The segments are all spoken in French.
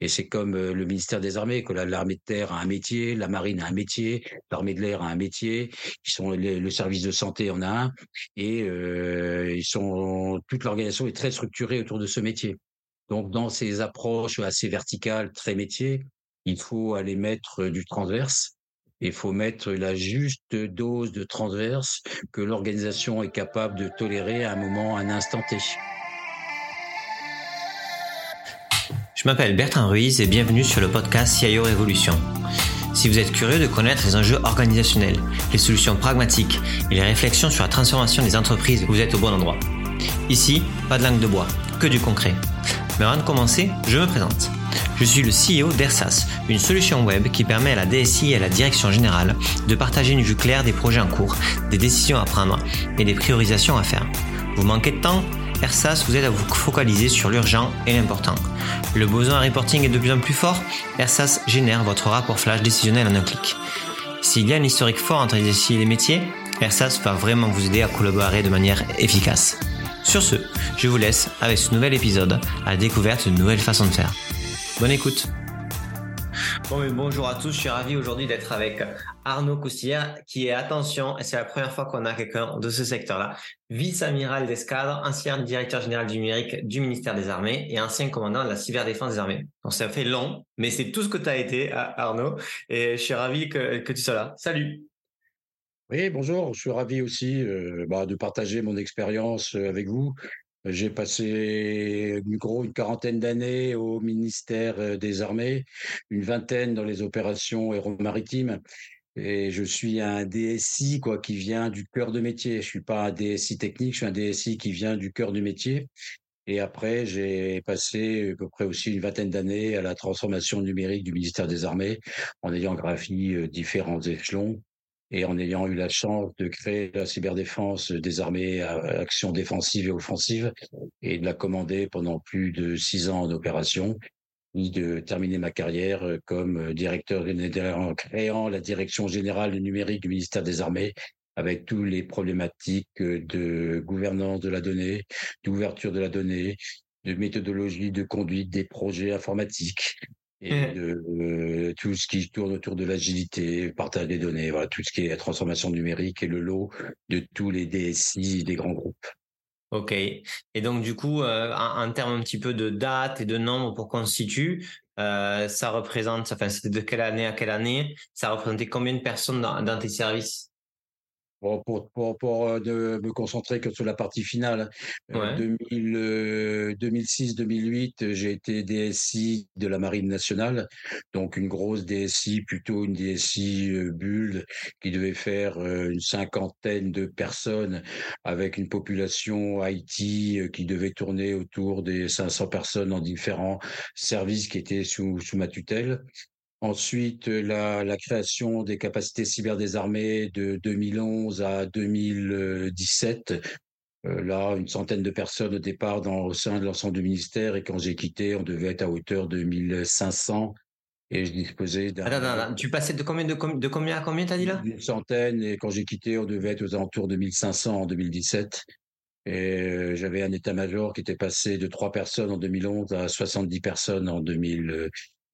Et c'est comme euh, le ministère des Armées, que l'armée de terre a un métier, la marine a un métier, l'armée de l'air a un métier, ils sont le service de santé en a un, et euh, ils sont toute l'organisation est très structurée autour de ce métier. Donc dans ces approches assez verticales, très métiers, il faut aller mettre du transverse. Il faut mettre la juste dose de transverse que l'organisation est capable de tolérer à un moment, à un instant T. Je m'appelle Bertrand Ruiz et bienvenue sur le podcast CIO Révolution. Si vous êtes curieux de connaître les enjeux organisationnels, les solutions pragmatiques et les réflexions sur la transformation des entreprises, vous êtes au bon endroit. Ici, pas de langue de bois, que du concret. Mais avant de commencer, je me présente. Je suis le CEO d'Ersas, une solution web qui permet à la DSI et à la direction générale de partager une vue claire des projets en cours, des décisions à prendre et des priorisations à faire. Vous manquez de temps? Ersas vous aide à vous focaliser sur l'urgent et l'important. Le besoin de reporting est de plus en plus fort, Ersas génère votre rapport flash décisionnel en un clic. S'il y a un historique fort entre les et les métiers, Ersas va vraiment vous aider à collaborer de manière efficace. Sur ce, je vous laisse avec ce nouvel épisode à la découverte de nouvelles façons de faire. Bonne écoute bonjour à tous, je suis ravi aujourd'hui d'être avec Arnaud Coustillère qui est, attention, c'est la première fois qu'on a quelqu'un de ce secteur-là, vice-amiral d'escadre, ancien directeur général du numérique du ministère des Armées et ancien commandant de la cyberdéfense des armées. Donc ça fait long, mais c'est tout ce que tu as été, Arnaud, et je suis ravi que, tu sois là. Salut oui, bonjour. Je suis ravi aussi euh, bah, de partager mon expérience euh, avec vous. J'ai passé une quarantaine d'années au ministère euh, des Armées, une vingtaine dans les opérations aéromaritimes. Et je suis un DSI quoi qui vient du cœur de métier. Je suis pas un DSI technique, je suis un DSI qui vient du cœur du métier. Et après, j'ai passé à peu près aussi une vingtaine d'années à la transformation numérique du ministère des Armées, en ayant gravi euh, différents échelons et en ayant eu la chance de créer la cyberdéfense des armées à action défensive et offensive et de la commander pendant plus de six ans en opération, ni de terminer ma carrière comme directeur en créant la direction générale numérique du ministère des Armées avec tous les problématiques de gouvernance de la donnée, d'ouverture de la donnée, de méthodologie de conduite des projets informatiques, et mmh. de, euh, tout ce qui tourne autour de l'agilité, partage des données, voilà, tout ce qui est la transformation numérique et le lot de tous les DSI des grands groupes. Ok. Et donc du coup, euh, en, termes un petit peu de date et de nombre pour qu'on se situe, euh, ça représente, enfin c'était de quelle année à quelle année Ça représentait combien de personnes dans tes services? Pour, pour, pour, euh, me concentrer que sur la partie finale. 2006-2008, euh, euh, j'ai été DSI de la Marine nationale, donc une grosse DSI, plutôt une DSI bulle qui devait faire une cinquantaine de personnes avec une population IT qui devait tourner autour des 500 personnes en différents services qui étaient sous, sous ma tutelle. Ensuite, la, la, création des capacités cyber des armées de 2011 à 2017. Euh, là, une centaine de personnes au départ dans, au sein de l'ensemble du ministère. Et quand j'ai quitté, on devait être à hauteur de 1500. Et je disposais d'un. Attends, attends, tu passais de combien, de, de combien à combien, t'as dit là? Une centaine. Et quand j'ai quitté, on devait être aux alentours de 1500 en 2017. Et euh, j'avais un état-major qui était passé de 3 personnes en 2011 à 70 personnes en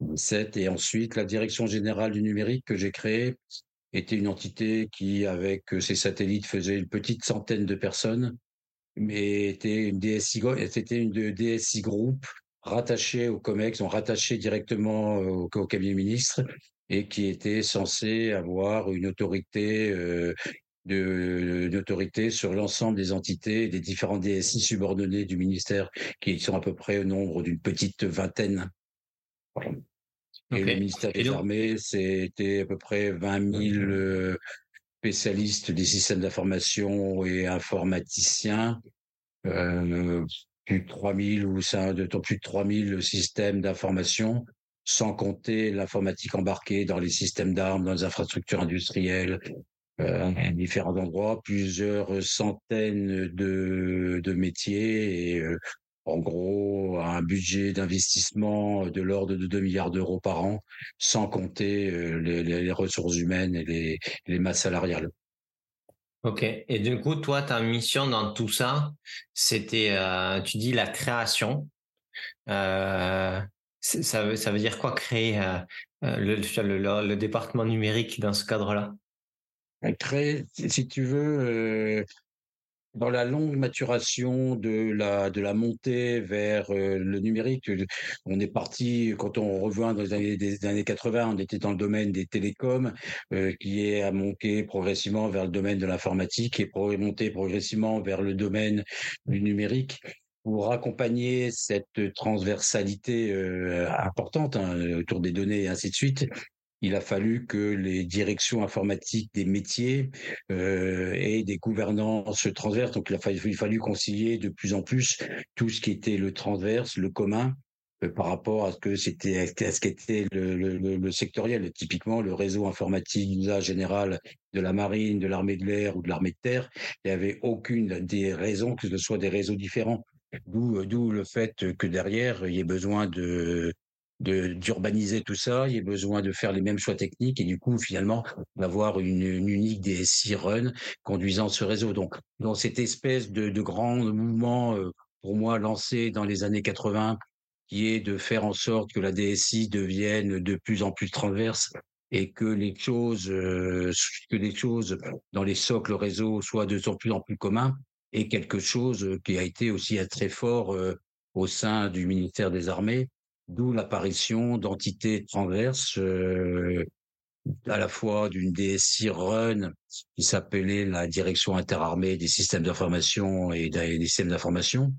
2017. Et ensuite, la direction générale du numérique que j'ai créée était une entité qui, avec ses satellites, faisait une petite centaine de personnes, mais était une DSI, c'était une DSI groupe rattachée au COMEX, on rattaché directement au, au cabinet ministre et qui était censé avoir une autorité euh, de, sur l'ensemble des entités des différents DSI subordonnés du ministère, qui sont à peu près au nombre d'une petite vingtaine. Et le ministère des Armées, c'était à peu près 20 000 euh, spécialistes des systèmes d'information et informaticiens. Euh, plus de 3000 ou ça, de plus de 3000 systèmes d'information, sans compter l'informatique embarquée dans les systèmes d'armes, dans les infrastructures industrielles, euh, à différents endroits, plusieurs centaines de, de métiers et euh, en gros un budget d'investissement de l'ordre de 2 milliards d'euros par an, sans compter euh, les, ressources humaines et les, masses salariales. Ok. Et du coup, toi, ta mission dans tout ça, c'était, euh, tu dis la création. Euh, Ça veut, ça veut dire quoi créer le, le, le, département numérique dans ce cadre-là? Créer, si tu veux, dans la longue maturation de la de la montée vers euh, le numérique, on est parti quand on revient dans les années années 80, on était dans le domaine des télécoms euh, qui est à monter progressivement vers le domaine de l'informatique et pour monter progressivement vers le domaine du numérique pour accompagner cette transversalité euh, importante hein, autour des données et ainsi de suite il a fallu que les directions informatiques des métiers euh, aient des gouvernances transverses. Donc, il a fallu, fallu, concilier de plus en plus tout ce qui était le transverse, le commun, euh, par rapport à ce que c'était, à ce qu'était le, le, le, sectoriel. Typiquement, le réseau informatique d'usage général de la marine, de l'armée de l'air ou de l'armée de terre, il n'y avait aucune des raisons que ce soit des réseaux différents. D'où, d'où le fait que derrière, il y ait besoin de, d'urbaniser tout ça, il y a besoin de faire les mêmes choix techniques et du coup finalement d'avoir une, une, unique DSI run conduisant ce réseau. Donc dans cette espèce de, de grand mouvement euh, pour moi lancé dans les années 80 qui est de faire en sorte que la DSI devienne de plus en plus transverse et que les choses euh, que les choses dans les socles réseau soient de plus en plus communs et quelque chose qui a été aussi très fort euh, au sein du ministère des Armées D'où l'apparition d'entités transverses, euh, à la fois d'une DSI Run qui s'appelait la Direction interarmée des systèmes d'information et des systèmes d'information,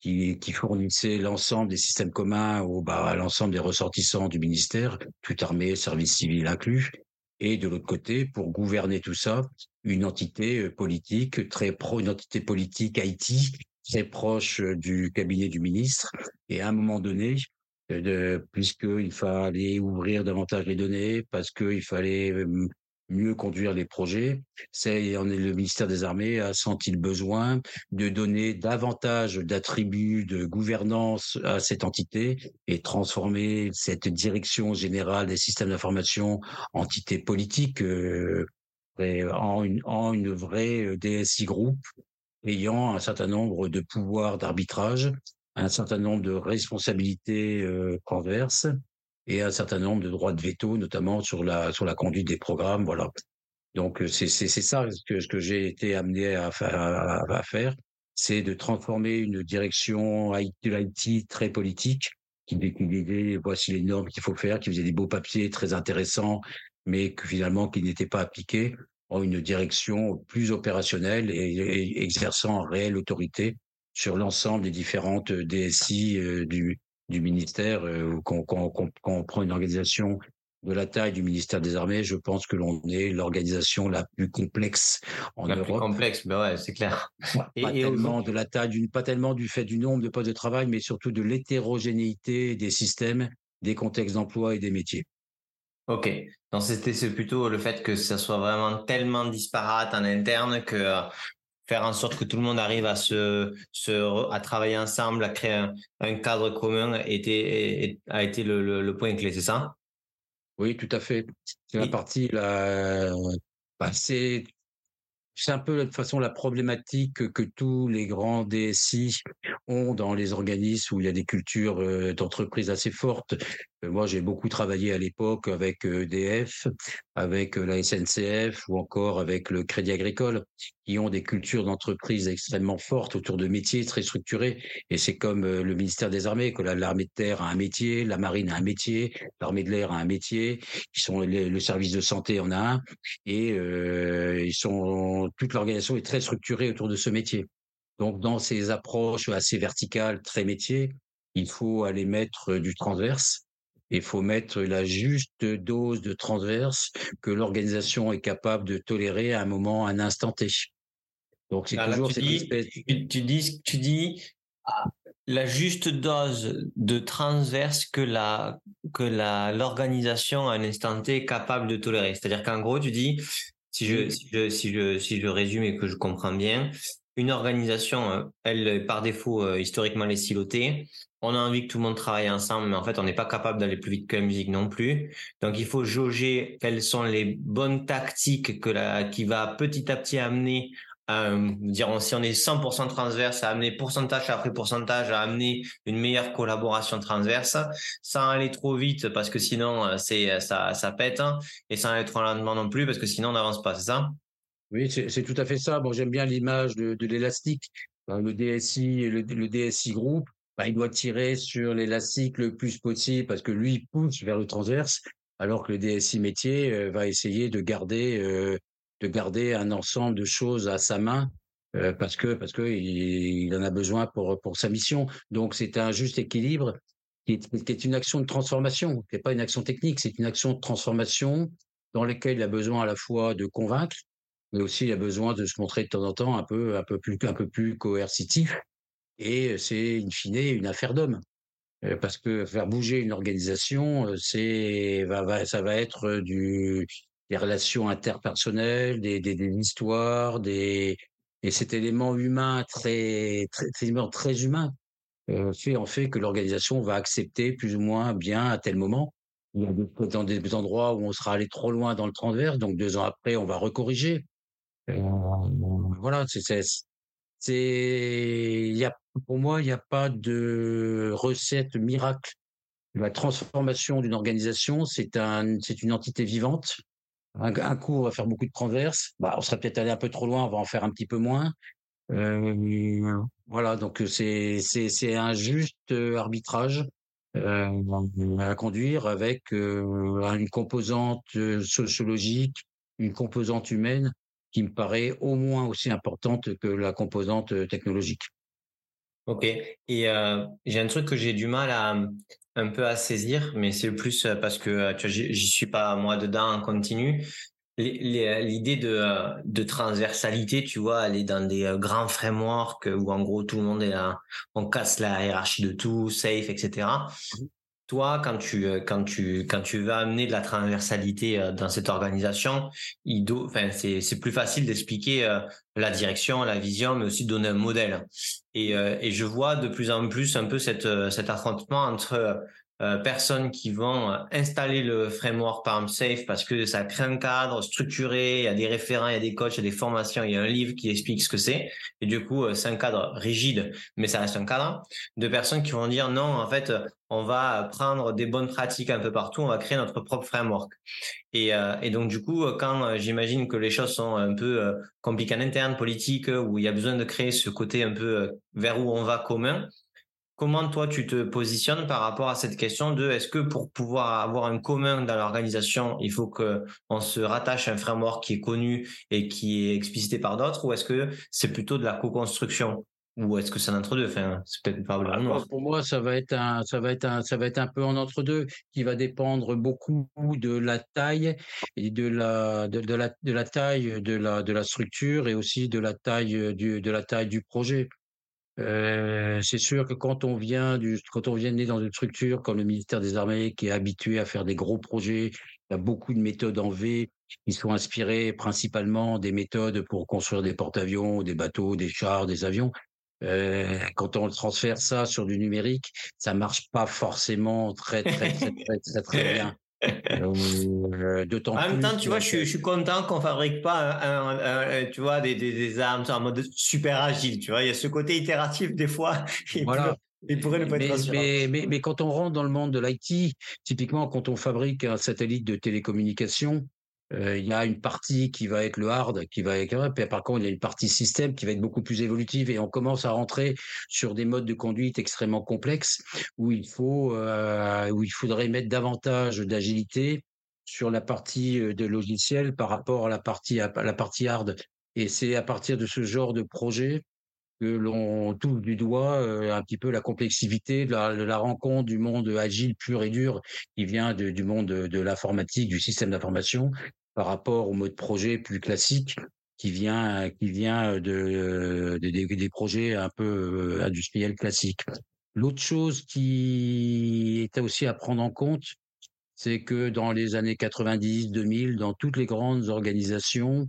qui, fournissait l'ensemble des systèmes communs au, bah, à l'ensemble des ressortissants du ministère, tout armée, service civil inclus, et de l'autre côté, pour gouverner tout ça, une entité euh, politique très pro, une entité politique IT très proche euh, du cabinet du ministre, et à un moment donné, de, puisqu'il fallait ouvrir davantage les données, parce qu'il fallait mieux conduire les projets. C'est le ministère des Armées a senti le besoin de donner davantage d'attributs de gouvernance à cette entité et transformer cette direction générale des systèmes d'information entité politique euh, en, une, en une vraie euh, DSI groupe ayant un certain nombre de pouvoirs d'arbitrage un certain nombre de responsabilités euh, converses et un certain nombre de droits de veto, notamment sur la sur la conduite des programmes. Voilà. Donc euh, c'est c'est ça que ce que j'ai été amené à, à, à faire, c'est de transformer une direction de l'IT très politique qui décrivait voici les normes qu'il faut faire, qui faisait des beaux papiers très intéressants, mais que finalement qui n'étaient pas appliqués en une direction plus opérationnelle et, exerçant réelle autorité sur l'ensemble des différentes euh, DSI euh, du, du ministère. Euh, quand, quand, quand, on prend une organisation de la taille du ministère des Armées, je pense que l'on est l'organisation la plus complexe en la Europe. Plus complexe, ben ouais, c'est clair. Pas, et, tellement de la taille, pas tellement du fait du nombre de postes de travail, mais surtout de l'hétérogénéité des systèmes, des contextes d'emploi et des métiers. Ok, donc c'était plutôt le fait que ça soit vraiment tellement disparate en interne que faire en sorte que tout le monde arrive à se, se à travailler ensemble, à créer un, cadre commun était, a été le, le, point clé, c'est ça? Oui, tout à fait. C'est la partie là, bah, c'est c'est un peu de toute façon la problématique que, tous les grands DSI ont dans les organismes où il y a des cultures euh, d'entreprise assez fortes. Euh, moi, j'ai beaucoup travaillé à l'époque avec EDF, euh, avec la SNCF ou encore avec le Crédit Agricole, qui ont des cultures d'entreprise extrêmement fortes autour de métiers très structurés. Et c'est comme le ministère des Armées, que l'armée de terre a un métier, la marine a un métier, l'armée de l'air a un métier, qui sont le service de santé en a un, et euh, ils sont toute l'organisation est très structurée autour de ce métier. Donc, dans ces approches assez verticales, très métiers, il faut aller mettre du transverse. Il faut mettre la juste dose de transverse que l'organisation est capable de tolérer à un moment, à un instant T. Donc c'est toujours cette espèce. Tu, tu, dis, tu dis la juste dose de transverse que la que la l'organisation à un instant T est capable de tolérer. C'est-à-dire qu'en gros, tu dis si je, si je, si je, si je résume et que je comprends bien, une organisation, euh, elle, par défaut, euh, historiquement, elle est silotée. On a envie que tout le monde travaille ensemble, mais en fait, on n'est pas capable d'aller plus vite que la musique non plus. Donc, il faut jauger quelles sont les bonnes tactiques qui va petit à petit amener euh, dire si on est 100% transverse, à amener pourcentage après pourcentage, à amener une meilleure collaboration transverse, sans aller trop vite parce que sinon euh, c'est ça, ça pète, hein, et sans aller trop lentement non plus parce que sinon on n'avance pas, c'est ça? Oui, c'est tout à fait ça. Bon, j'aime bien l'image de, l'élastique. Le DSI, le, le DSI groupe, bah, il doit tirer sur l'élastique le plus possible parce que lui il pousse vers le transverse, alors que le DSI métier euh, va essayer de garder euh, de garder un ensemble de choses à sa main euh, parce que parce que il, en a besoin pour pour sa mission. Donc c'est un juste équilibre qui est, une action de transformation, qui n'est pas une action technique, c'est une action de transformation dans laquelle il a besoin à la fois de convaincre, mais aussi il a besoin de se montrer de temps en temps un peu un peu plus un peu plus coercitif. Et c'est in fine une affaire d'homme. Parce que faire bouger une organisation, c'est va, va, ça va être des relations interpersonnelles, des, des, histoires, des et cet élément humain très très très, très humain fait en fait que l'organisation va accepter plus ou moins bien à tel moment. Il y a dans des endroits où on sera allé trop loin dans le transverse, donc deux ans après on va recorriger. Voilà, c'est c'est il y a pour moi il n'y a pas de recette miracle. La transformation d'une organisation, c'est un c'est une entité vivante un, coup, on va faire beaucoup de transverses. Bah, on serait peut-être allé un peu trop loin, on va en faire un petit peu moins. Euh, voilà, donc c'est c'est c'est un juste euh, arbitrage euh, à conduire avec euh, une composante sociologique, une composante humaine qui me paraît au moins aussi importante que la composante technologique. Ok. Et euh, j'ai un truc que j'ai du mal à un peu à saisir, mais c'est plus euh, parce que euh, tu j'y suis pas moi dedans en continu. L'idée de, de transversalité, tu vois, est dans des grands frameworks où en gros tout le monde est là, on casse la hiérarchie de tout, safe, etc toi, quand tu euh, quand tu quand tu veux amener de la transversalité euh, dans cette organisation, il enfin c'est c'est plus facile d'expliquer euh, la direction, la vision, mais aussi de donner un modèle. Et et je vois de plus en plus un peu cette cet affrontement entre euh, personnes qui vont installer le framework par Safe parce que ça crée un cadre structuré, il y a des référents, il y a des coachs, il y a des formations, il y a un livre qui explique ce que c'est. Et du coup, c'est un cadre rigide, mais ça reste un cadre. De personnes qui vont dire non, en fait, on va prendre des bonnes pratiques un peu partout, on va créer notre propre framework. Et, euh, et donc du coup, quand euh, j'imagine que les choses sont un peu euh, compliquées en interne, politique, où il y a besoin de créer ce côté un peu vers où on va commun, comment toi tu te positionnes par rapport à cette question de est-ce que pour pouvoir avoir un commun dans l'organisation, il faut que on se rattache à un framework qui est connu et qui est explicité par d'autres, ou est-ce que c'est plutôt de la co-construction? Ou est-ce que c'est un entre deux Enfin, c'est peut-être pas bah, Pour moi, ça va être un, ça va être un, ça va être un peu en entre deux, qui va dépendre beaucoup de la taille et de la, de, de la, de la taille de la, de la structure et aussi de la taille du, de la taille du projet. Euh, c'est sûr que quand on vient du, quand on vient né dans une structure comme le ministère des Armées, qui est habitué à faire des gros projets, il y a beaucoup de méthodes en V qui sont inspirées principalement des méthodes pour construire des porte-avions, des bateaux, des chars, des avions. Euh, quand on transfère ça sur du numérique, ça marche pas forcément très très très très très, très bien. Euh, en même temps, tu vois, je suis, je suis content qu'on fabrique pas, un, tu vois, des, des, des, armes en mode super agile. Tu vois, il y a ce côté itératif des fois. Voilà. Il pourrait ne pas mais, être mais, mais, mais, quand on rentre dans le monde de l'IT, typiquement quand on fabrique un satellite de télécommunication, euh, il y a une partie qui va être le hard, qui va être, puis par contre il y a une partie système qui va être beaucoup plus évolutive et on commence à rentrer sur des modes de conduite extrêmement complexes où il faut, euh, où il faudrait mettre davantage d'agilité sur la partie euh, de logiciel par rapport à la partie à la partie hard. Et c'est à partir de ce genre de projet que l'on touche du doigt un petit peu la complexité de la, rencontre du monde agile pur et dur qui vient du monde de, de l'informatique, du système d'information, par rapport au mode projet plus classique qui vient qui vient de, des projets un peu euh, industriels classiques. L'autre chose qui est aussi à prendre en compte, c'est que dans les années 90, 2000, dans toutes les grandes organisations,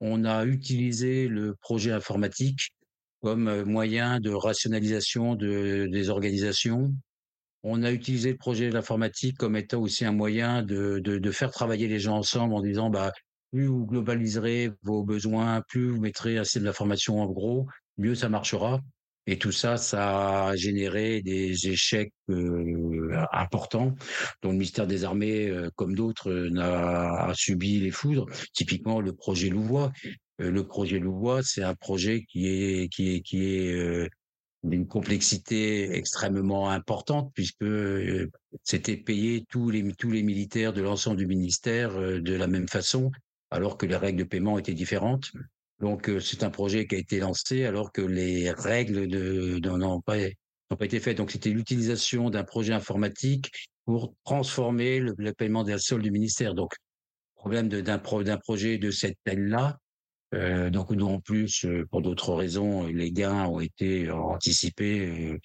on a utilisé le projet informatique comme moyen de rationalisation de, des organisations, on a utilisé le projet de l'informatique comme étant aussi un moyen de, de, de, faire travailler les gens ensemble en disant bah plus vous globaliserez vos besoins, plus vous mettrez un système d'information en gros, mieux ça marchera. Et tout ça, ça a généré des échecs euh, importants, dont le ministère des Armées, euh, comme d'autres, euh, n'a subi les foudres. Typiquement, le projet Louvois. le projet Louvois, c'est un projet qui est qui est qui est d'une complexité extrêmement importante puisque c'était payer tous les tous les militaires de l'ensemble du ministère de la même façon, alors que les règles de paiement étaient différentes. Donc euh, c'est un projet qui a été lancé alors que les règles de, n'ont pas, pas été faites. Donc c'était l'utilisation d'un projet informatique pour transformer le, paiement des soldes du ministère. Donc problème d'un d'un projet de cette taille-là. Euh, donc nous en plus, euh, pour d'autres raisons, les gains ont été anticipés.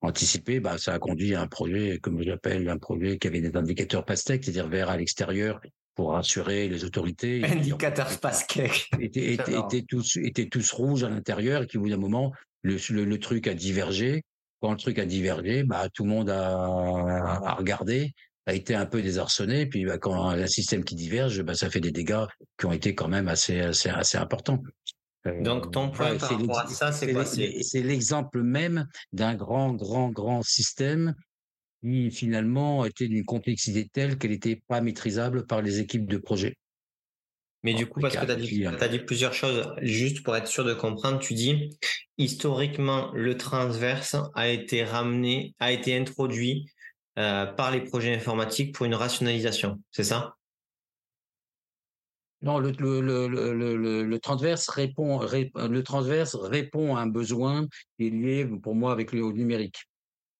anticipés, bah, ça a conduit à un projet, comme j'appelle, un projet qui avait des indicateurs pastèques, c'est-à-dire vers à l'extérieur pour rassurer les autorités. Indicateurs Pasquec. Étaient, étaient, étaient, tous, étaient tous rouges à l'intérieur et qui, au bout d'un moment, le, le, truc a divergé. Quand le truc a divergé, bah, tout le monde a, a regardé, a été un peu désarçonné. Puis bah, quand un système qui diverge, bah, ça fait des dégâts qui ont été quand même assez, assez, assez importants. Euh, Donc ton point par rapport à ça, c'est quoi? C'est l'exemple même d'un grand, grand, grand système qui finalement était d'une complexité telle qu'elle n'était pas maîtrisable par les équipes de projet. Mais du coup, parce que tu as, dit, as dit plusieurs choses, juste pour être sûr de comprendre, tu dis, historiquement, le transverse a été ramené, a été introduit euh, par les projets informatiques pour une rationalisation, c'est ça? Non, le, transverse répond, le transverse répond à un besoin qui est lié pour moi avec le numérique.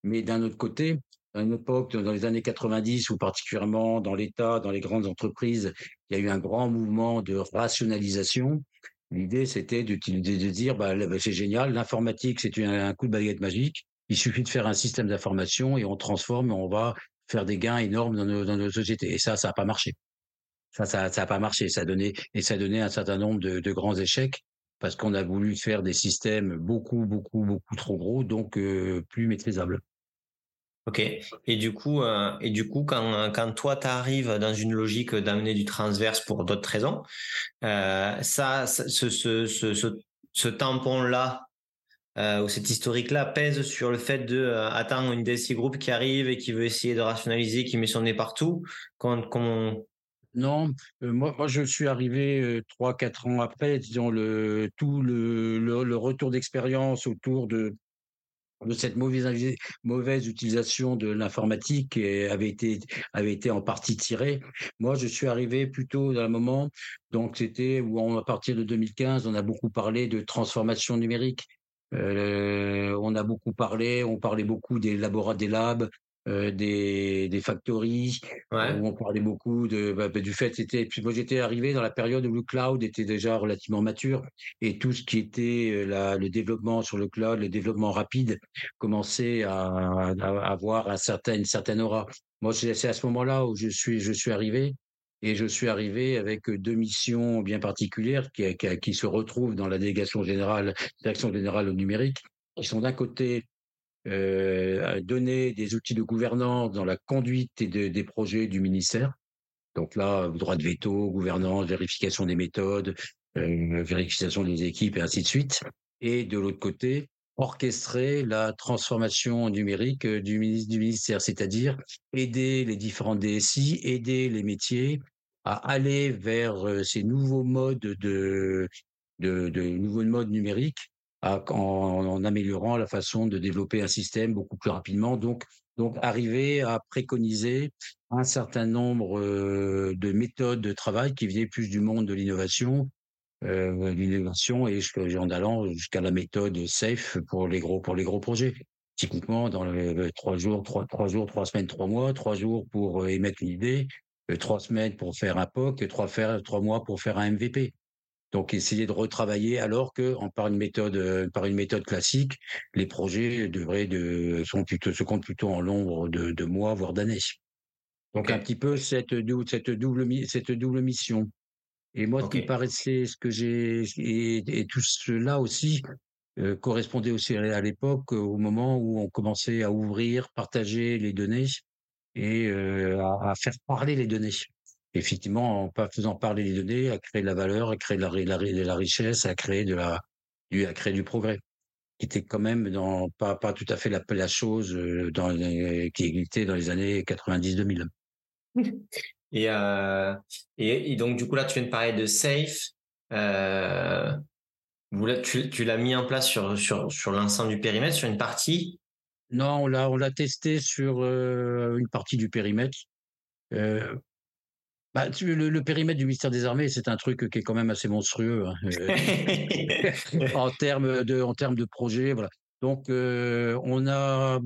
Mais d'un autre côté, à une époque, dans les années 90, ou particulièrement dans l'État, dans les grandes entreprises, il y a eu un grand mouvement de rationalisation. L'idée, c'était de, de, dire, bah, bah, c'est génial, l'informatique, c'est un coup de baguette magique. Il suffit de faire un système d'information et on transforme et on va faire des gains énormes dans nos, dans nos sociétés. Et ça, ça n'a pas marché. Ça, ça n'a pas marché. Ça et ça a donné un certain nombre de, de grands échecs parce qu'on a voulu faire des systèmes beaucoup, beaucoup, beaucoup trop gros, donc euh, plus maîtrisables. Ok. Et du coup, euh, et du coup, quand quand toi t'arrives dans une logique d'amener du transverse pour d'autres raisons, euh, ça, ce ce ce ce, tampon là euh, ou cet historique là pèse sur le fait de euh, attendre une DSI group qui arrive et qui veut essayer de rationaliser, qui met son nez partout. Quand, quand non, euh, moi, je suis arrivé trois quatre ans après, disons le tout le, le retour d'expérience autour de de cette mauvaise, mauvaise utilisation de l'informatique avait été, avait été en partie tirée. Moi, je suis arrivé plutôt dans un moment, donc c'était où à partir de 2015, on a beaucoup parlé de transformation numérique. Euh, on a beaucoup parlé, on parlait beaucoup des laboratoires, des labs, euh, des, des factories ouais. où on parlait beaucoup de bah, bah du fait c'était puis moi j'étais arrivé dans la période où le cloud était déjà relativement mature et tout ce qui était euh, la, le développement sur le cloud le développement rapide commençait à, à avoir un certain, une certaine aura moi c'est à ce moment-là où je suis je suis arrivé et je suis arrivé avec deux missions bien particulières qui, se retrouvent dans la délégation générale direction générale au numérique qui sont d'un côté donner des outils de gouvernance dans la conduite des projets du ministère. Donc là, droit de veto, gouvernance, vérification des méthodes, vérification des équipes et ainsi de suite. Et de l'autre côté, orchestrer la transformation numérique du ministère, c'est-à-dire aider les différents DSI, aider les métiers à aller vers euh, ces nouveaux modes de, de, de nouveaux modes numériques en, améliorant la façon de développer un système beaucoup plus rapidement. Donc, donc arriver à préconiser un certain nombre euh, de méthodes de travail qui venaient plus du monde de l'innovation, euh, l'innovation et en allant jusqu'à la méthode safe pour les gros pour les gros projets. Typiquement, dans les trois jours, trois, jours, trois semaines, trois mois, trois jours pour euh, émettre une idée, trois semaines pour faire un POC, trois faire trois mois pour faire un MVP. Donc essayer de retravailler alors que en, par une méthode euh, par une méthode classique, les projets devraient de sont plutôt se comptent plutôt en nombre de, de mois voire d'années. Donc un petit peu cette cette double cette double mission. Et moi, ce qui paraissait, ce que j'ai et, et, tout cela aussi euh, correspondait aussi à l'époque au moment où on commençait à ouvrir, partager les données et euh, à, à, faire parler les données. effectivement, en faisant parler les données, à créer de la valeur, à créer de la, la, la richesse, à créer de la, du, à créer du progrès qui était quand même dans pas pas tout à fait la, la chose dans qui existait dans les années 90-2000. Et, euh, et, et donc du coup là tu viens de parler de Safe. Euh, tu, tu l'as mis en place sur sur sur l'ensemble du périmètre, sur une partie. Non, on l'a on l'a testé sur euh, une partie du périmètre. Euh, bah, tu, le, le, périmètre du ministère des Armées, c'est un truc qui est quand même assez monstrueux hein, euh, en termes de en termes de projet. Voilà. Donc euh, on a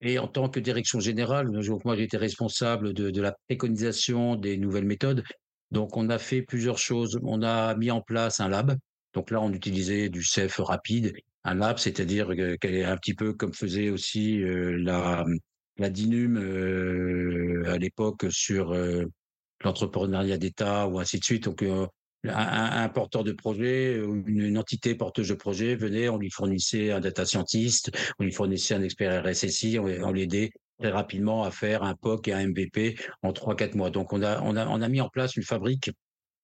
et en tant que direction générale, moi j'ai été responsable de, de, la préconisation des nouvelles méthodes. Donc on a fait plusieurs choses. On a mis en place un lab. Donc là on utilisait du CEF rapide. Un lab, c'est-à-dire qu'elle est un petit peu comme faisait aussi euh, la la DINUM euh, à l'époque sur euh, l'entrepreneuriat d'État ou ainsi de suite. Donc un, porteur de projet, une, une, entité porteuse de projet venait, on lui fournissait un data scientist, on lui fournissait un expert RSSI, on, on l'aidait très rapidement à faire un POC et un MVP en trois quatre mois. Donc on a on a on a mis en place une fabrique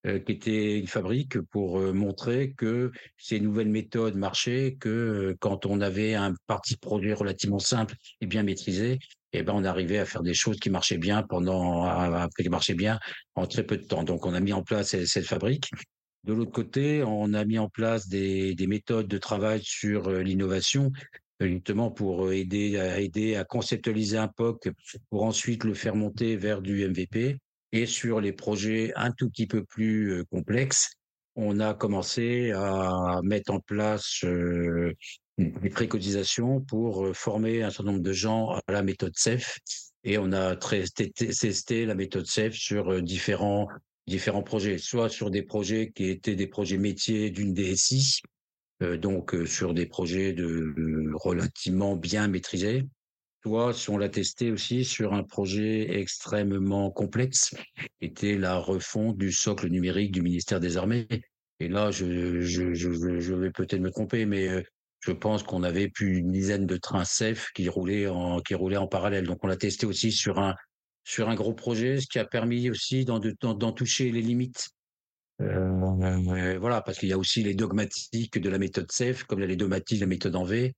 qui était une fabrique pour euh, montrer que ces nouvelles méthodes marchaient, que euh, quand on avait un parti produit relativement simple et bien maîtrisé, eh ben on arrivait à faire des choses qui marchaient bien pendant qui marchaient bien en très peu de temps. Donc on a mis en place cette fabrique. De l'autre côté, on a mis en place des, des méthodes de travail sur l'innovation, justement pour aider à conceptualiser un POC pour ensuite le faire monter vers du MVP. Et sur les projets un tout petit peu plus euh, complexes, on a commencé à mettre en place euh, des préconisations pour euh, former un certain nombre de gens à la méthode CEF. Et on a testé la méthode CEF sur différents différents projets, soit sur des projets qui étaient des projets métiers d'une DSI, donc sur des projets de relativement bien maîtrisés, on l'a testé aussi sur un projet extrêmement complexe, était la refonte du socle numérique du ministère des Armées. Et là, je, vais peut-être me tromper, mais euh, je pense qu'on avait plus d'une dizaine de trains CEF qui roulaient en parallèle. Donc on l'a testé aussi sur un gros projet, ce qui a permis aussi d'en d'en toucher les limites. Euh, voilà, parce qu'il y a aussi les dogmatiques de la méthode CEF, comme il y a les dogmatiques de la méthode en V.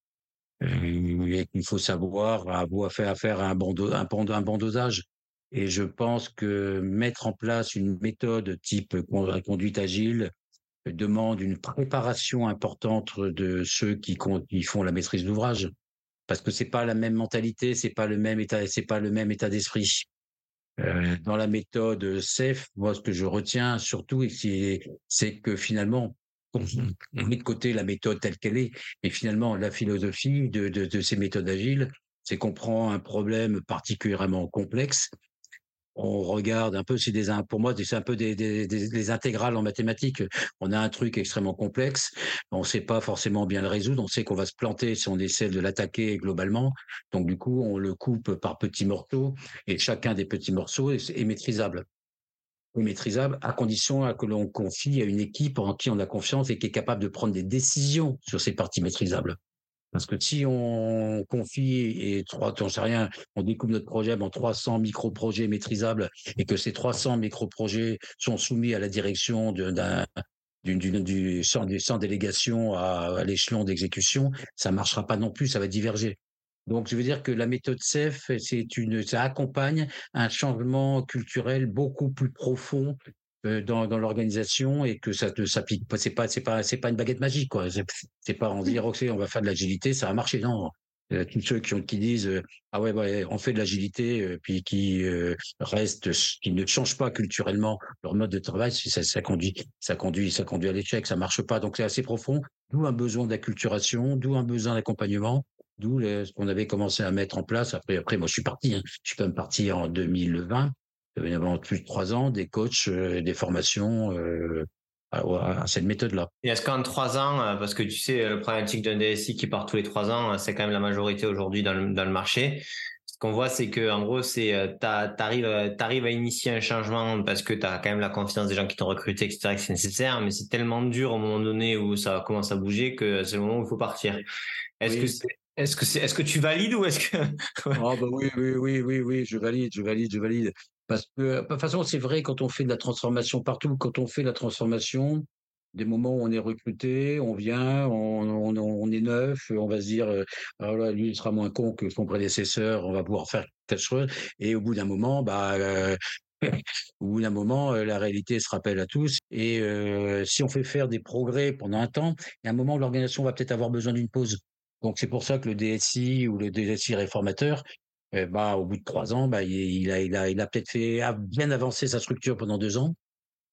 Euh, il faut savoir avoir faire faire un bon, un, bon, un bon dosage. Et je pense que mettre en place une méthode type conduite agile demande une préparation importante de ceux qui, font la maîtrise d'ouvrage, parce que c'est pas la même mentalité, c'est pas le même état, c'est pas le même état d'esprit. Euh, dans la méthode SEF, moi, ce que je retiens surtout, c'est que finalement, on met de côté la méthode telle qu'elle est, et finalement la philosophie de, de, de ces méthodes agiles, c'est qu'on prend un problème particulièrement complexe, on regarde un peu, c'est des pour moi c'est un peu des, des, des, intégrales en mathématiques. On a un truc extrêmement complexe, on ne sait pas forcément bien le résoudre, on sait qu'on va se planter si on essaie de l'attaquer globalement. Donc du coup, on le coupe par petits morceaux et chacun des petits morceaux est maîtrisable à condition que l'on confie à une équipe en qui on a confiance et qui est capable de prendre des décisions sur ces parties maîtrisables. Parce que si on confie et trois, on sait rien, on découpe notre projet en 300 micro-projets maîtrisables et que ces 300 micro-projets sont soumis à la direction d'un d'une du sans, délégation à, l'échelon d'exécution, ça marchera pas non plus, ça va diverger. Donc, je veux dire que la méthode CEF, c'est une, ça accompagne un changement culturel beaucoup plus profond euh, dans, dans l'organisation et que ça ne s'applique pas. C'est pas, c'est pas, c'est pas une baguette magique, quoi. C'est pas en dire, ok, on va faire de l'agilité, ça va marcher. Non. Euh, tous ceux qui, ont, qui disent euh, ah ouais, ouais on fait de l'agilité puis qui restent qui ne changent pas culturellement leur mode de travail ça, ça conduit ça conduit ça conduit à l'échec ça marche pas donc c'est assez profond d'où un besoin d'acculturation d'où un besoin d'accompagnement D'où ce qu'on avait commencé à mettre en place. Après, après, moi, je suis parti. Hein. Je suis quand même parti en 2020. Il y avait plus de trois ans des coachs, euh, des formations euh, à, cette méthode-là. Et est-ce qu'en trois ans, euh, parce que tu sais, le problématique d'un DSI qui part tous les trois ans, c'est quand même la majorité aujourd'hui dans le, dans le marché. Ce qu'on voit, c'est que en gros, c'est t'arrives t'arrives à initier un changement parce que tu as quand même la confiance des gens qui t'ont recruté, etc., que c'est nécessaire. Mais c'est tellement dur au moment donné où ça commence à bouger que c'est le moment où il faut partir. Est-ce que c'est est-ce que c'est, est-ce que tu valides ou est-ce que Ah bah oui, oui, oui, oui, oui, je valide, je valide, je valide. Parce que, de toute façon, c'est vrai quand on fait de la transformation partout, quand on fait la transformation, des moments où on est recruté, on vient, on, on, est neuf, on va se dire, euh, alors là, lui, il sera moins con que son prédécesseur, on va pouvoir faire quelque chose. Et au bout d'un moment, bah, euh, au bout d'un moment, euh, la réalité se rappelle à tous. Et euh, si on fait faire des progrès pendant un temps, il y a un moment où l'organisation va peut-être avoir besoin d'une pause. Donc c'est pour ça que le DSI ou le DSI réformateur, eh bah, au bout de trois ans, bah, il, a, il a, il a peut-être fait bien avancer sa structure pendant deux ans.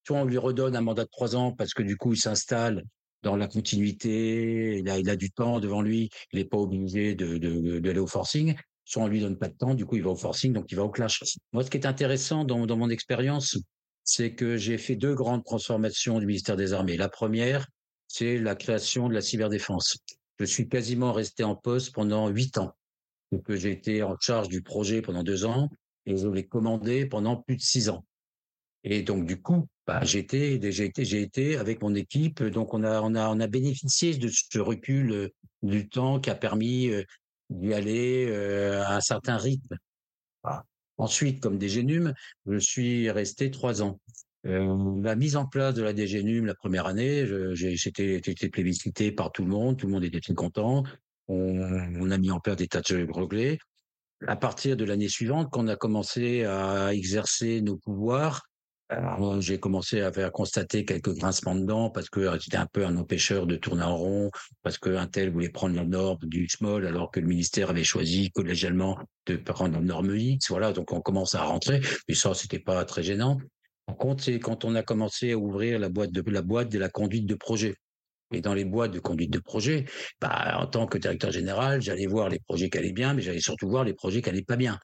Soit on lui redonne un mandat de trois ans parce que du coup, il s'installe dans la continuité, il a, il a du temps devant lui, il n'est pas obligé de, de, d'aller au forcing. Soit on lui donne pas de temps, du coup, il va au forcing, donc il va au clash. Moi, ce qui est intéressant dans, dans mon expérience, c'est que j'ai fait deux grandes transformations du ministère des Armées. La première, c'est la création de la cyberdéfense. Je suis quasiment resté en poste pendant huit ans. Donc, j'ai été en charge du projet pendant deux ans et je l'ai commandé pendant plus de six ans. Et donc, du coup, bah, j'ai été, avec mon équipe. Donc, on a, bénéficié de ce recul euh, du temps qui a permis euh, d'y aller euh, à un certain rythme. Ensuite, comme DGNUM, je suis resté trois ans. Euh, la mise en place de la DGNUM la première année, été plébiscité par tout le monde, tout le monde était très content. On, a mis en place des tas de reglés. À partir de l'année suivante, quand on a commencé à exercer nos pouvoirs, j'ai commencé à faire constater quelques grincements de dents parce que c'était un peu un empêcheur de tourner en rond, parce qu'un tel voulait prendre la norme du small alors que le ministère avait choisi collégialement de prendre la norme X. Voilà, donc on commence à rentrer, mais ça, c'était pas très gênant. Par contre, c'est quand on a commencé à ouvrir la boîte de la boîte de la conduite de projet. Et dans les boîtes de conduite de projet, bah, en tant que directeur général, j'allais voir les projets qui allaient bien, mais j'allais surtout voir les projets qui allaient pas bien.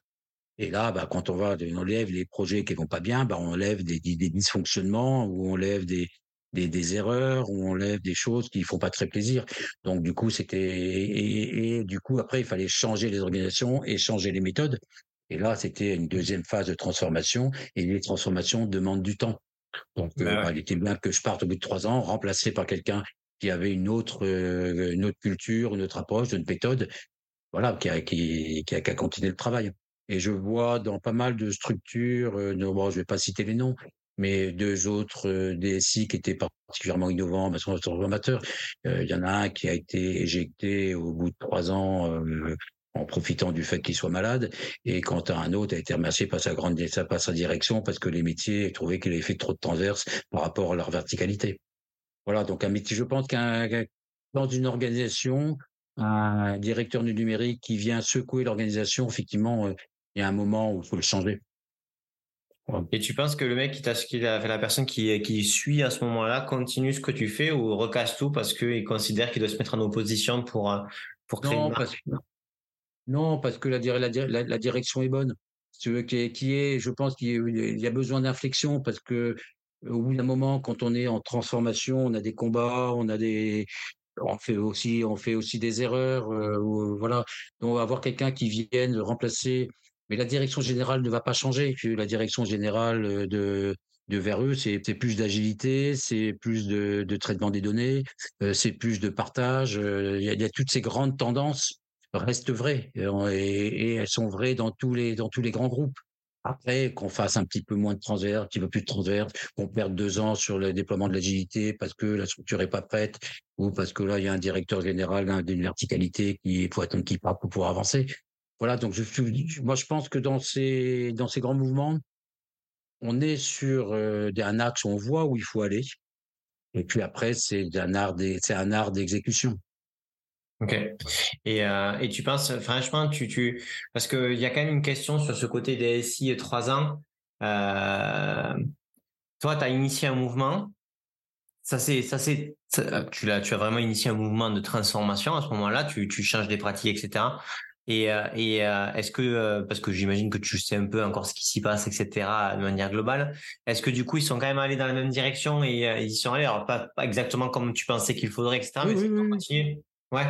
Et là, bah, quand on va, on enlève les projets qui vont pas bien, bah, on enlève des, dysfonctionnements ou on enlève des, des, erreurs ou on enlève des choses qui font pas très plaisir. Donc du coup, c'était et, du coup après, il fallait changer les organisations et changer les méthodes. Et là, c'était une deuxième phase de transformation et les transformations demandent du temps. Donc euh, bah, il était bien que je parte au bout de trois ans, remplacé par quelqu'un qui avait une autre euh, une autre culture, une autre approche, une méthode, voilà, qui a qui, qui a, qui a continué le travail. Et je vois dans pas mal de structures, euh, bon, je vais pas citer les noms, mais deux autres euh, DSI qui étaient particulièrement innovants, mais sont amateurs. Euh, il y en a un qui a été éjecté au bout de trois ans en profitant du fait qu'il soit malade, et quant à un autre a été remercié par sa grande par sa direction parce que les métiers trouvaient qu'il avait fait trop de transverse par rapport à leur verticalité. Voilà, donc un métier, je pense qu'un dans une organisation, un directeur du numérique qui vient secouer l'organisation, effectivement, il y a un moment où il faut le changer. Et tu penses que le mec qui t'a, la personne qui, qui suit à ce moment-là continue ce que tu fais ou recasse tout parce qu'il considère qu'il doit se mettre en opposition pour, euh, pour créer non, parce que, non, parce que la, direction est bonne. Qui est, qui est, je pense qu'il y a besoin d'inflexion parce que au bout d'un moment, quand on est en transformation, on a des combats, on a des, on fait aussi, on fait aussi des erreurs. Euh, voilà, donc on va avoir quelqu'un qui vienne remplacer mais la direction générale ne va pas changer. La direction générale euh, de de vers eux, c'est plus d'agilité, c'est plus de, traitement des données, euh, c'est plus de partage. Euh, il y, a, toutes ces grandes tendances restent vraies et, elles sont vraies dans tous les dans tous les grands groupes. Après, qu'on fasse un petit peu moins de transverse, petit peu plus de transverse, qu'on perde deux ans sur le déploiement de l'agilité parce que la structure est pas prête ou parce que là il y a un directeur général d'une verticalité qui faut attendre qu'il part pour pouvoir avancer. Voilà, donc je, moi je pense que dans ces dans ces grands mouvements, on est sur euh, un axe où on voit où il faut aller, et puis après c'est un art d'exécution. Ok. Et, euh, et tu penses, franchement, tu, tu, parce qu'il y a quand même une question sur ce côté des SI trois ans. Euh, toi, tu as initié un mouvement. Ça c'est, ça c'est, tu l'as, tu as vraiment initié un mouvement de transformation à ce moment-là. Tu, tu changes des pratiques, etc. Et, et euh, est-ce que, parce que j'imagine que tu sais un peu encore ce qui s'y passe, etc., de manière globale, est-ce que du coup ils sont quand même allés dans la même direction et ils y sont allés, alors pas, pas exactement comme tu pensais qu'il faudrait, etc., mais c'est continuer Ouais.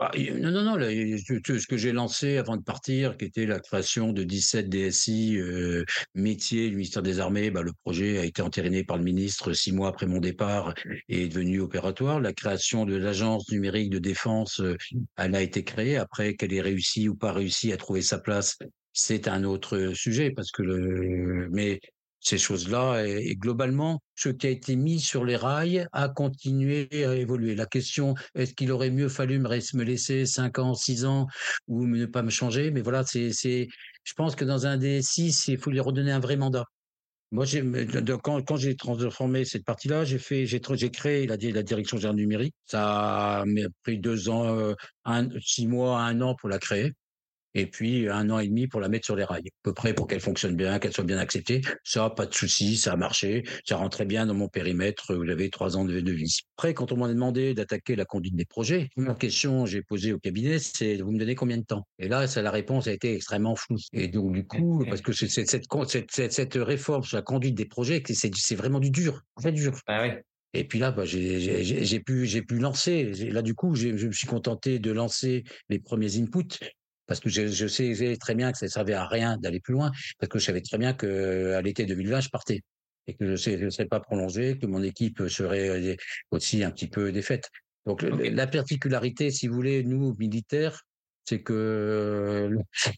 Ah, non, non, non. ce que j'ai lancé avant de partir, qui était la création de 17 DSI euh, métiers du ministère des Armées, bah, le projet a été entériné par le ministre six mois après mon départ et est devenu opératoire. La création de l'agence numérique de défense, euh, elle a été créée après qu'elle ait réussi ou pas réussi à trouver sa place. c'est un autre sujet parce que le, mais ces choses-là et, globalement, ce qui a été mis sur les rails a continué à évoluer. La question, est-ce qu'il aurait mieux fallu me, laisser 5 ans, 6 ans ou ne pas me changer? Mais voilà, c'est, je pense que dans un des six, il faut lui redonner un vrai mandat. Moi, quand, j'ai transformé cette partie-là, j'ai fait, j'ai, créé la, direction générale numérique. Ça a pris deux ans, euh, six mois, un an pour la créer et puis un an et demi pour la mettre sur les rails, à peu près pour qu'elle fonctionne bien, qu'elle soit bien acceptée. Ça, pas de souci, ça a marché, ça rentrait bien dans mon périmètre où j'avais trois ans de, de vie. Après, quand on m'a demandé d'attaquer la conduite des projets, la question que j'ai posée au cabinet, c'est vous me donnez combien de temps? Et là, ça, la réponse a été extrêmement floue. Et donc du coup, parce que c'est cette, cette, cette, réforme sur la conduite des projets, c'est vraiment du dur, très dur. Ah oui. Et puis là, bah, j'ai pu, j'ai pu lancer. Là, du coup, je me suis contenté de lancer les premiers inputs parce que je, je sais très bien que ça ne servait à rien d'aller plus loin, parce que je savais très bien que à l'été 2020, je partais. Et que je ne serais pas prolongé, que mon équipe serait euh, aussi un petit peu défaite. Donc la particularité, si vous voulez, nous militaires, c'est que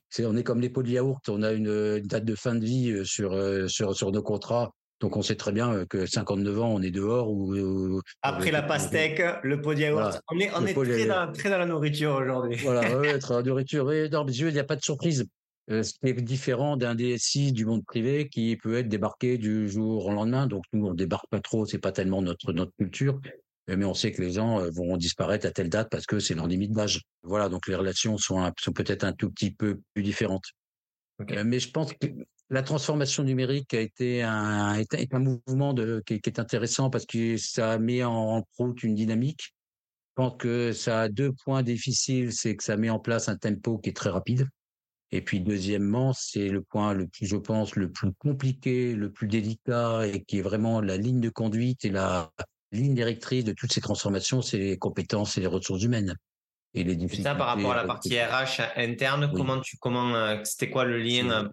c'est on est comme les pots de yaourt, on a une, une, date de fin de vie euh, sur euh, sur sur nos contrats donc on sait très bien euh, que 59 ans, on est dehors. Ou, Après la pastèque, le pot de yaourt. on est, on est très, dans, très, dans, la nourriture aujourd'hui. Voilà, ouais, très dans la nourriture. Oui, non, il n'y a pas de surprise. Euh, ce qui est différent d'un DSI du monde privé qui peut être débarqué du jour au lendemain. Donc nous, on débarque pas trop, c'est pas tellement notre notre culture, mais on sait que les gens euh, vont disparaître à telle date parce que c'est leur limite d'âge. Voilà, donc les relations sont, sont peut-être un tout petit peu plus différentes. mais je pense que la transformation numérique a été un, est, un mouvement de, qui, est intéressant parce que ça met en, route une dynamique. Je pense que ça a deux points difficiles, c'est que ça met en place un tempo qui est très rapide. Et puis deuxièmement, c'est le point le plus, je pense, le plus compliqué, le plus délicat et qui est vraiment la ligne de conduite et la ligne directrice de toutes ces transformations, c'est les compétences et les ressources humaines. Et les difficultés. Ça, par rapport à la partie RH interne, comment tu, comment, euh, c'était quoi le lien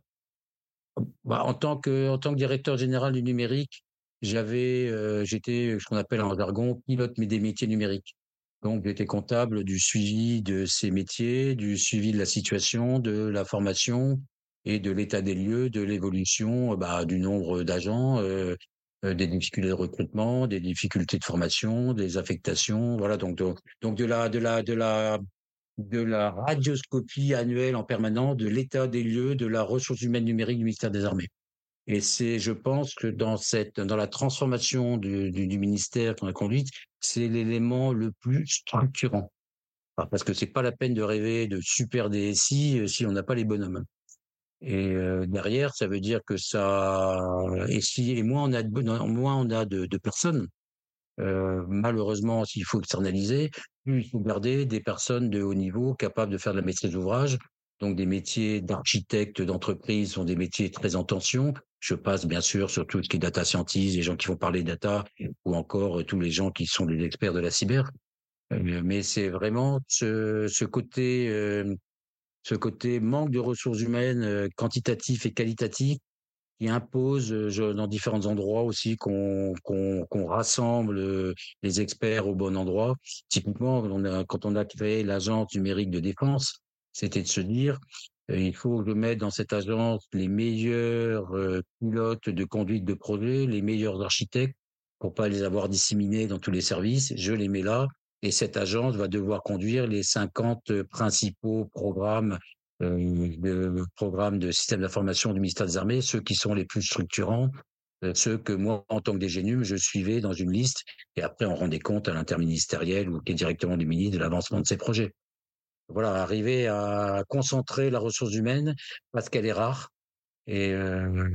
bah, en tant que directeur général du numérique, j'avais euh, j'étais ce qu'on appelle en jargon pilote des métiers numériques. Donc j'étais comptable du suivi de ces métiers, du suivi de la situation, de la formation et de l'état des lieux, de l'évolution bah, du nombre d'agents, euh, euh, des difficultés de recrutement, des difficultés de formation, des affectations, voilà donc donc, donc de la de la de la de la radioscopie annuelle en permanence de l'état des lieux de la ressource humaine numérique du ministère des Armées. Et c'est, je pense que dans cette, dans la transformation du, du, ministère qu'on a conduite, c'est l'élément le plus structurant. Parce que c'est pas la peine de rêver de super DSI euh, si on n'a pas les bonhommes. Et euh, derrière, ça veut dire que ça, et si, et moins on a de, moins on a de, de personnes, euh, malheureusement, s'il faut externaliser, plus il faut garder des personnes de haut niveau capables de faire de la maîtrise d'ouvrage. Donc des métiers d'architecte d'entreprise sont des métiers très en tension. Je passe bien sûr sur tout ce qui est data scientist, les gens qui vont parler data, ou encore tous les gens qui sont des experts de la cyber. Mais c'est vraiment ce, ce côté, ce côté manque de ressources humaines quantitatif et qualitatif qui impose dans différents endroits aussi qu'on rassemble les experts au bon endroit. Typiquement, quand on a créé l'agence numérique de défense, c'était de se dire il faut que je mette dans cette agence les meilleurs pilotes de conduite de projet, les meilleurs architectes pour pas les avoir disséminés dans tous les services. Je les mets là et cette agence va devoir conduire les 50 principaux programmes euh, programme de système d'information du ministère des Armées, ceux qui sont les plus structurants, euh, ceux que moi, en tant que DGNUM, je suivais dans une liste, et après on rendait compte à l'interministériel ou qui est directement du ministre de l'avancement de ces projets. Voilà, arriver à concentrer la ressource humaine parce qu'elle est rare. Et, euh,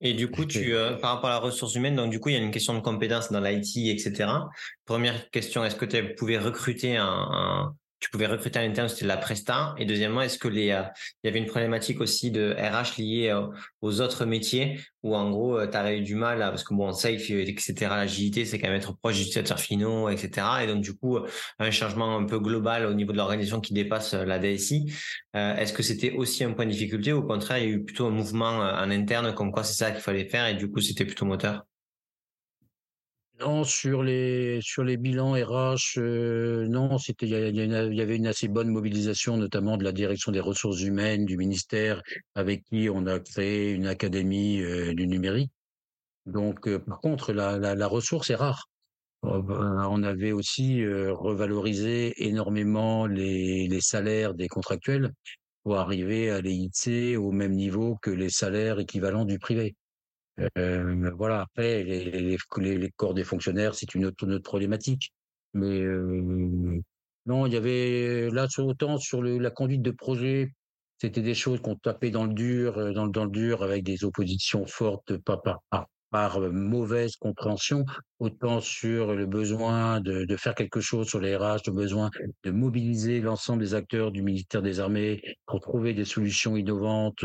et du coup, tu, euh, par rapport à la ressource humaine, donc du coup, il y a une question de compétences dans l'IT, etc. Première question, est-ce que tu pouvais recruter un, un, tu pouvais recruter à l'interne, c'était de la presta. Et deuxièmement, est-ce que les, euh, il y avait une problématique aussi de RH liée euh, aux autres métiers où en gros, euh, tu avais eu du mal parce que bon, safe, etc., l'agilité, c'est quand même être proche du utilisateur finaux, etc. Et donc du coup, un changement un peu global au niveau de l'organisation qui dépasse la DSI. est-ce que c'était aussi un point de difficulté ou au contraire, il y a eu plutôt un mouvement en interne comme quoi c'est ça qu'il fallait faire et du coup, c'était plutôt moteur? Non, sur les sur les bilans RH, euh, non, c'était il y, avait une assez bonne mobilisation, notamment de la direction des ressources humaines du ministère, avec qui on a créé une académie euh, du numérique. Donc, euh, par contre, la, la, ressource est rare. On avait aussi revalorisé énormément les, les salaires des contractuels pour arriver à les hisser au même niveau que les salaires équivalents du privé. Voilà, après, les, les, corps des fonctionnaires, c'est une autre, problématique. Mais non, il y avait là, autant sur la conduite de projet, c'était des choses qu'on tapait dans le dur, dans, le dur, avec des oppositions fortes, par, par, par mauvaise compréhension, autant sur le besoin de, faire quelque chose sur les RH, le besoin de mobiliser l'ensemble des acteurs du ministère des Armées pour trouver des solutions innovantes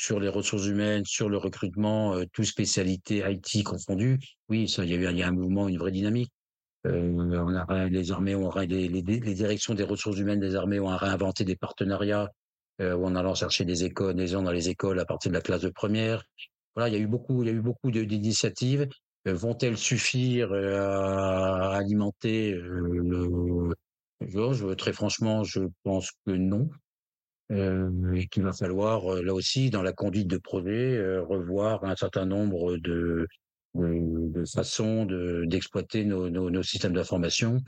sur les ressources humaines, sur le recrutement, euh, tout spécialité IT confondue. Oui, ça, il y a eu il y a un mouvement, une vraie dynamique. Euh, on a les armées ont les, directions des ressources humaines des armées ont réinventé des partenariats euh, en allant chercher des écoles, des gens dans les écoles à partir de la classe de première. Voilà, il y a eu beaucoup, il y a eu beaucoup d'initiatives. Euh, vont-elles suffire euh, à alimenter le Georges Très franchement, je pense que non. Euh, et qu'il va falloir euh, là aussi dans la conduite de projet euh, revoir un certain nombre de, de, façons d'exploiter nos, nos, nos, systèmes d'information.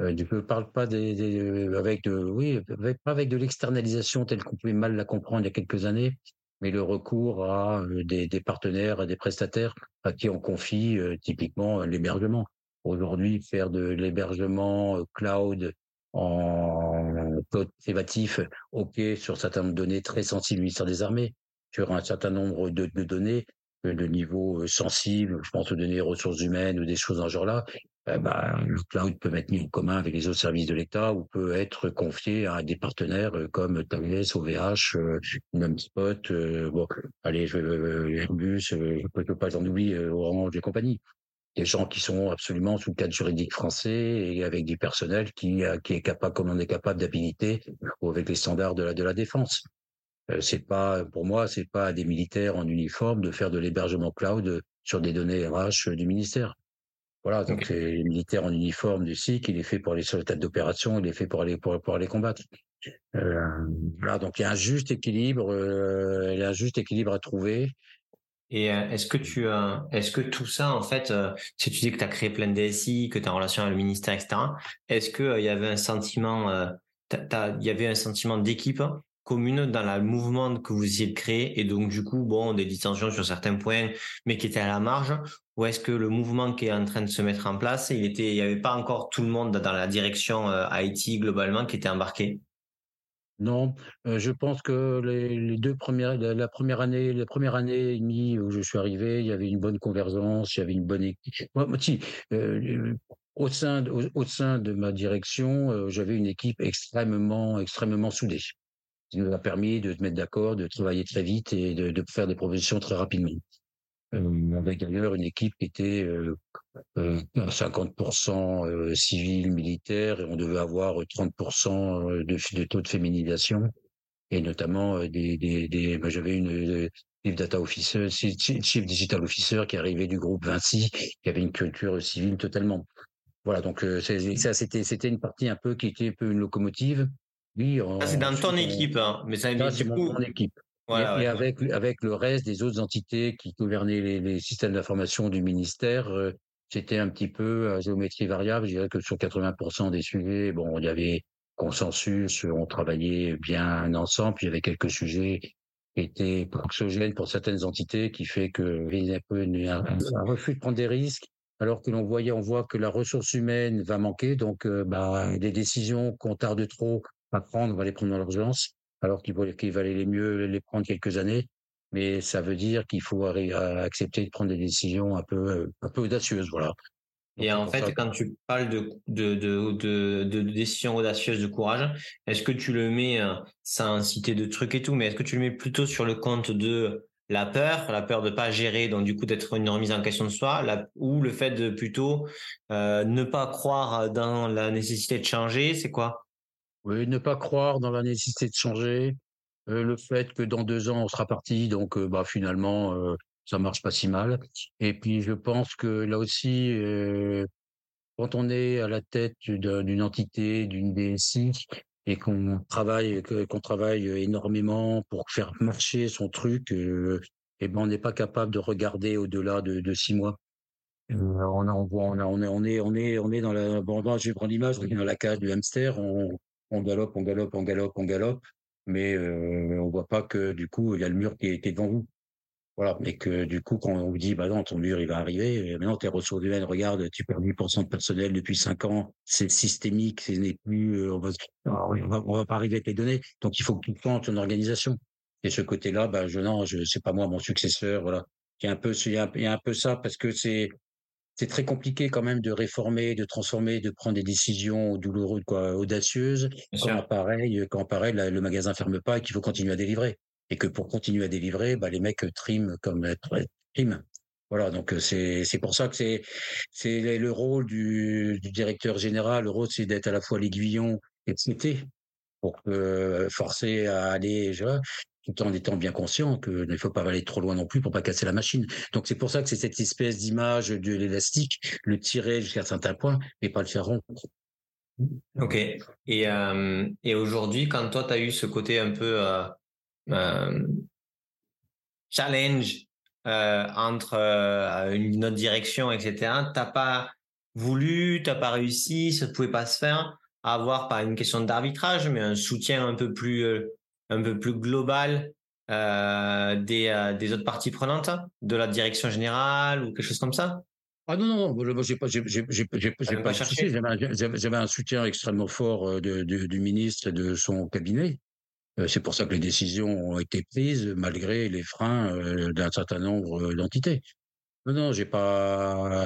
Euh, je ne parle pas des, des, avec de oui avec, avec de l'externalisation telle qu'on pouvait mal la comprendre il y a quelques années, mais le recours à des, des partenaires, à des prestataires à qui on confie typiquement l'hébergement. Aujourd'hui, faire de l'hébergement cloud en code privatif, OK, sur certaines données très sensibles du ministère des Armées, sur un certain nombre de, données euh, de niveau euh, sensible, je pense aux données ressources humaines ou des choses dans ce genre-là, eh ben, le cloud peut être mis en commun avec les autres services de l'État ou peut être confié à des partenaires euh, comme Thales, OVH, même Spot, bon, allez, je, Airbus, je peux pas en oublier, Orange et compagnie des gens qui sont absolument sous le cadre juridique français et avec du personnel qui, euh, qui est capable, comme on est capable d'habiliter ou avec les standards de la, de la défense. Euh, c'est pas, pour moi, c'est pas à des militaires en uniforme de faire de l'hébergement cloud sur des données RH du ministère. Voilà, donc les militaires en uniforme du SIC, il est fait pour aller sur le tas d'opération, il est fait pour aller pour, pour aller combattre. Euh, voilà, donc il y a un juste équilibre, euh, il y a un juste équilibre à trouver. Et euh, est-ce que tu, euh, est-ce que tout ça, en fait, euh, si tu dis que tu as créé plein de DSI, que tu es en relation avec le ministère, etc., est-ce qu'il il y avait un sentiment, il y avait un sentiment d'équipe commune dans le mouvement que vous essayez de créer et donc du coup, bon, des distensions sur certains points, mais qui étaient à la marge ou est-ce que le mouvement qui est en train de se mettre en place, il était, il avait pas encore tout le monde dans la direction IT globalement qui était embarqué? Non, euh, je pense que les, deux premières, la, première année, la première année et demie où je suis arrivé, il y avait une bonne convergence, il y avait une bonne équipe. Moi, euh, au sein, de, au, sein de ma direction, euh, j'avais une équipe extrêmement, extrêmement soudée, qui nous a permis de se mettre d'accord, de travailler très vite et de, faire des propositions très rapidement. Avec d'ailleurs une équipe qui était 50% euh, civil, militaire, et on devait avoir 30% de, de, taux de féminisation, et notamment des, des, des bah, j'avais une chief data officer, chief digital officer qui arrivait du groupe Vinci, qui avait une culture civile totalement. Voilà, donc ça c'était c'était une partie un peu qui était un peu une locomotive. Oui, c'est dans ton équipe, hein, mais ça, mon équipe et, avec, avec le reste des autres entités qui gouvernaient les, les systèmes d'information du ministère, euh, c'était un petit peu à géométrie variable. Je dirais que sur 80% des sujets, bon, il y avait consensus, on travaillait bien ensemble. Puis il y avait quelques sujets qui étaient anxiogènes pour certaines entités, qui fait que il y a un peu un, refus de prendre des risques. Alors que l'on voyait, on voit que la ressource humaine va manquer, donc euh, bah, des décisions qu'on tarde trop à prendre, on va les prendre dans l'urgence alors qu'il valait les mieux les prendre quelques années. Mais ça veut dire qu'il faut accepter de prendre des décisions un peu, un peu audacieuses, voilà. Et en fait, quand tu parles de, de, de, de, de décisions audacieuses, de courage, est-ce que tu le mets, euh, sans citer de trucs et tout, mais est-ce que tu le mets plutôt sur le compte de la peur, la peur de pas gérer, donc du coup d'être une remise en question de soi, ou le fait de plutôt euh, ne pas croire dans la nécessité de changer, c'est quoi? Oui, ne pas croire dans la nécessité de changer, le fait que dans deux ans on sera parti, donc bah finalement euh, ça marche pas si mal. Et puis je pense que là aussi, quand on est à la tête d'une entité, d'une DSI, et qu'on travaille, qu'on travaille énormément pour faire marcher son truc, et ben on n'est pas capable de regarder au-delà de, six mois. On, est, dans la. Bon, je prendre l'image. On est dans la cage du hamster. On galope, on galope, on galope, on galope, mais on voit pas que du coup il y a le mur qui est, devant vous. Voilà, mais que du coup quand on vous dit bah non ton mur il va arriver, maintenant tes ressources humaines, regarde, tu perds 8% de personnel depuis 5 ans, c'est systémique, ce n'est plus, euh, on va, on va, pas arriver avec les données, donc il faut que tu penses ton organisation. Et ce côté-là, bah je non, je c'est pas moi mon successeur, voilà. Il y a un peu, il y a un peu ça parce que c'est c'est très compliqué quand même de réformer, de transformer, de prendre des décisions douloureuses, quoi, audacieuses, quand pareil, quand pareil, le magasin ferme pas et qu'il faut continuer à délivrer. Et que pour continuer à délivrer, bah, les mecs triment comme triment. Voilà, donc c'est c'est pour ça que c'est c'est le rôle du, du directeur général. Le rôle c'est d'être à la fois l'aiguillon et de pour que forcer à aller. Tout en étant bien conscient qu'il ne faut pas aller trop loin non plus pour pas casser la machine. Donc c'est pour ça que c'est cette espèce d'image de l'élastique, le tirer jusqu'à un certain point, mais pas le faire rond. Ok. Et, euh, et aujourd'hui, quand toi, tu as eu ce côté un peu euh, euh, challenge entre une autre direction, etc., t'as pas voulu, t'as pas réussi, ça ne pouvait pas se faire, avoir pas une question d'arbitrage, mais un soutien un peu plus un peu plus global euh, des, euh, des autres parties prenantes, de la direction générale ou quelque chose comme ça? Ah non, non, moi j'ai pas, j'ai, j'ai, j'ai, j'ai pas cherché? J'avais un, soutien extrêmement fort euh, de, de, du ministre et de son cabinet. Euh, c'est pour ça que les décisions ont été prises malgré les freins d'un certain nombre d'entités. Non, non, j'ai pas,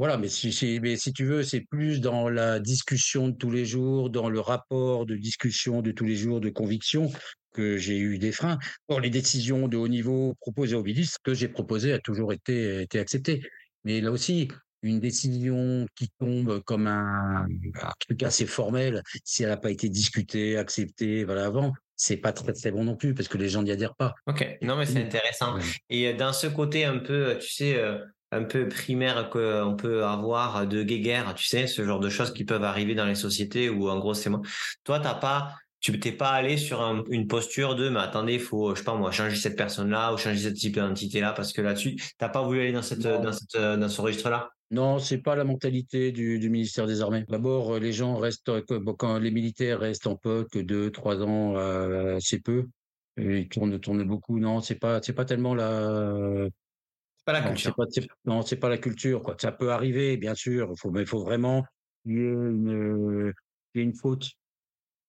voilà, mais si, mais si tu veux, c'est plus dans la discussion de tous les jours, dans le rapport de discussion de tous les jours, de conviction, que j'ai eu des freins. Or, les décisions de haut niveau proposées au ministre que j'ai proposées a toujours été, été acceptées. Mais là aussi, une décision qui tombe comme un, un truc assez formel, si elle n'a pas été discutée, acceptée, voilà, avant, c'est pas très très bon non plus parce que les gens n'y adhèrent pas. Ok, non mais c'est intéressant. Et euh, dans ce côté un peu, tu sais, euh, un peu primaire qu'on peut avoir de guéguerre, tu sais, ce genre de choses qui peuvent arriver dans les sociétés où en gros c'est moi. Toi, t'as pas, tu t'es pas allé sur une posture de, mais attendez, il faut, je sais pas moi, changer cette personne-là ou changer ce type d'identité-là parce que là-dessus, t'as pas voulu aller dans cette, dans cette, dans ce registre-là? Non, c'est pas la mentalité du, du ministère des Armées. D'abord, les gens restent, quand les militaires restent en poste que deux, trois ans, euh, c'est peu. ils tournent, tournent beaucoup. Non, c'est pas, c'est pas tellement la, pas la culture. non, c'est pas la culture. Quoi. Ça peut arriver, bien sûr. Faut, mais il faut vraiment qu'il y ait une, une faute.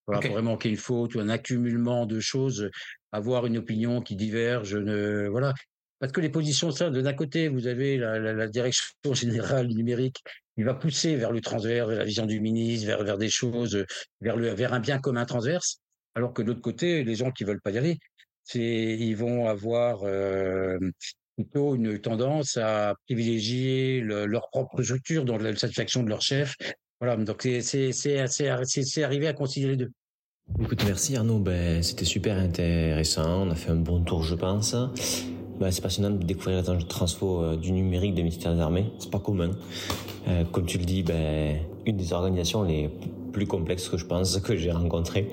Voilà, vraiment qu'il y ait une faute ou un accumulement de choses, avoir une opinion qui diverge. Ne, voilà. Parce que les positions, ça, de d'un côté, vous avez la, la, la, direction générale numérique, il va pousser vers le transverse, vers la vision du ministre, vers, vers des choses, vers, le, vers un bien commun transverse. Alors que de l'autre côté, les gens qui veulent pas y aller, c'est, ils vont avoir euh, plutôt une tendance à privilégier leur propre structure dans la satisfaction de leur chef. Voilà, donc c'est arrivé à concilier les deux. Écoute, merci Arnaud. Ben, c'était super intéressant. On a fait un bon tour, je pense. Ben, c'est passionnant de découvrir de transfo euh, du numérique des ministères des Armées. C'est pas commun. Euh, comme tu le dis, ben, une des organisations les plus complexes que je pense que j'ai rencontrées.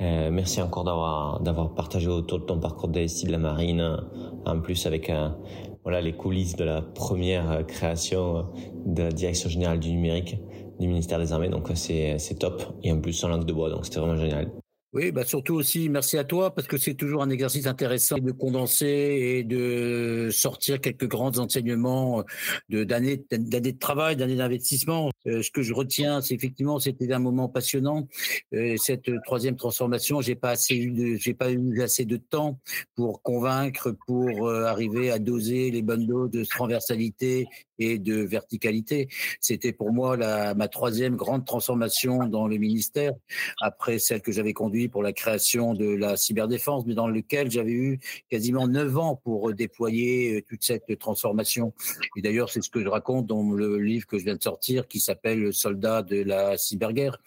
Euh, merci encore d'avoir partagé autour de ton parcours DSI de la marine, en plus avec un, voilà les coulisses de la première création de la direction générale du numérique du ministère des Armées. Donc c'est c'est top et en plus sans langue de bois, donc c'était vraiment génial. Oui, bah surtout aussi merci à toi parce que c'est toujours un exercice intéressant de condenser et de sortir quelques grands enseignements de d'années d'années de travail, d'années d'investissement. Euh, ce que je retiens, c'est effectivement c'était un moment passionnant. Euh, cette troisième transformation, j'ai pas assez eu de, j'ai pas eu assez de temps pour convaincre, pour euh, arriver à doser les bonnes doses de transversalité et de verticalité. C'était pour moi la ma troisième grande transformation dans le ministère après celle que j'avais conduite pour la création de la cyberdéfense, mais dans lequel j'avais eu quasiment neuf ans pour déployer toute cette transformation. Et d'ailleurs, c'est ce que je raconte dans le livre que je viens de sortir, qui s'appelle Soldat de la cyberguerre.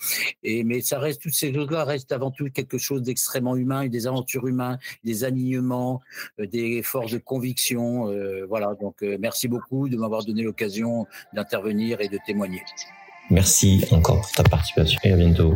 Et mais ça reste toutes ces choses-là restent avant tout quelque chose d'extrêmement humain, des aventures humaines, des alignements, des forces de conviction. voilà. Donc, merci beaucoup de m'avoir donné l'occasion d'intervenir et de témoigner. Merci encore pour ta participation et à bientôt.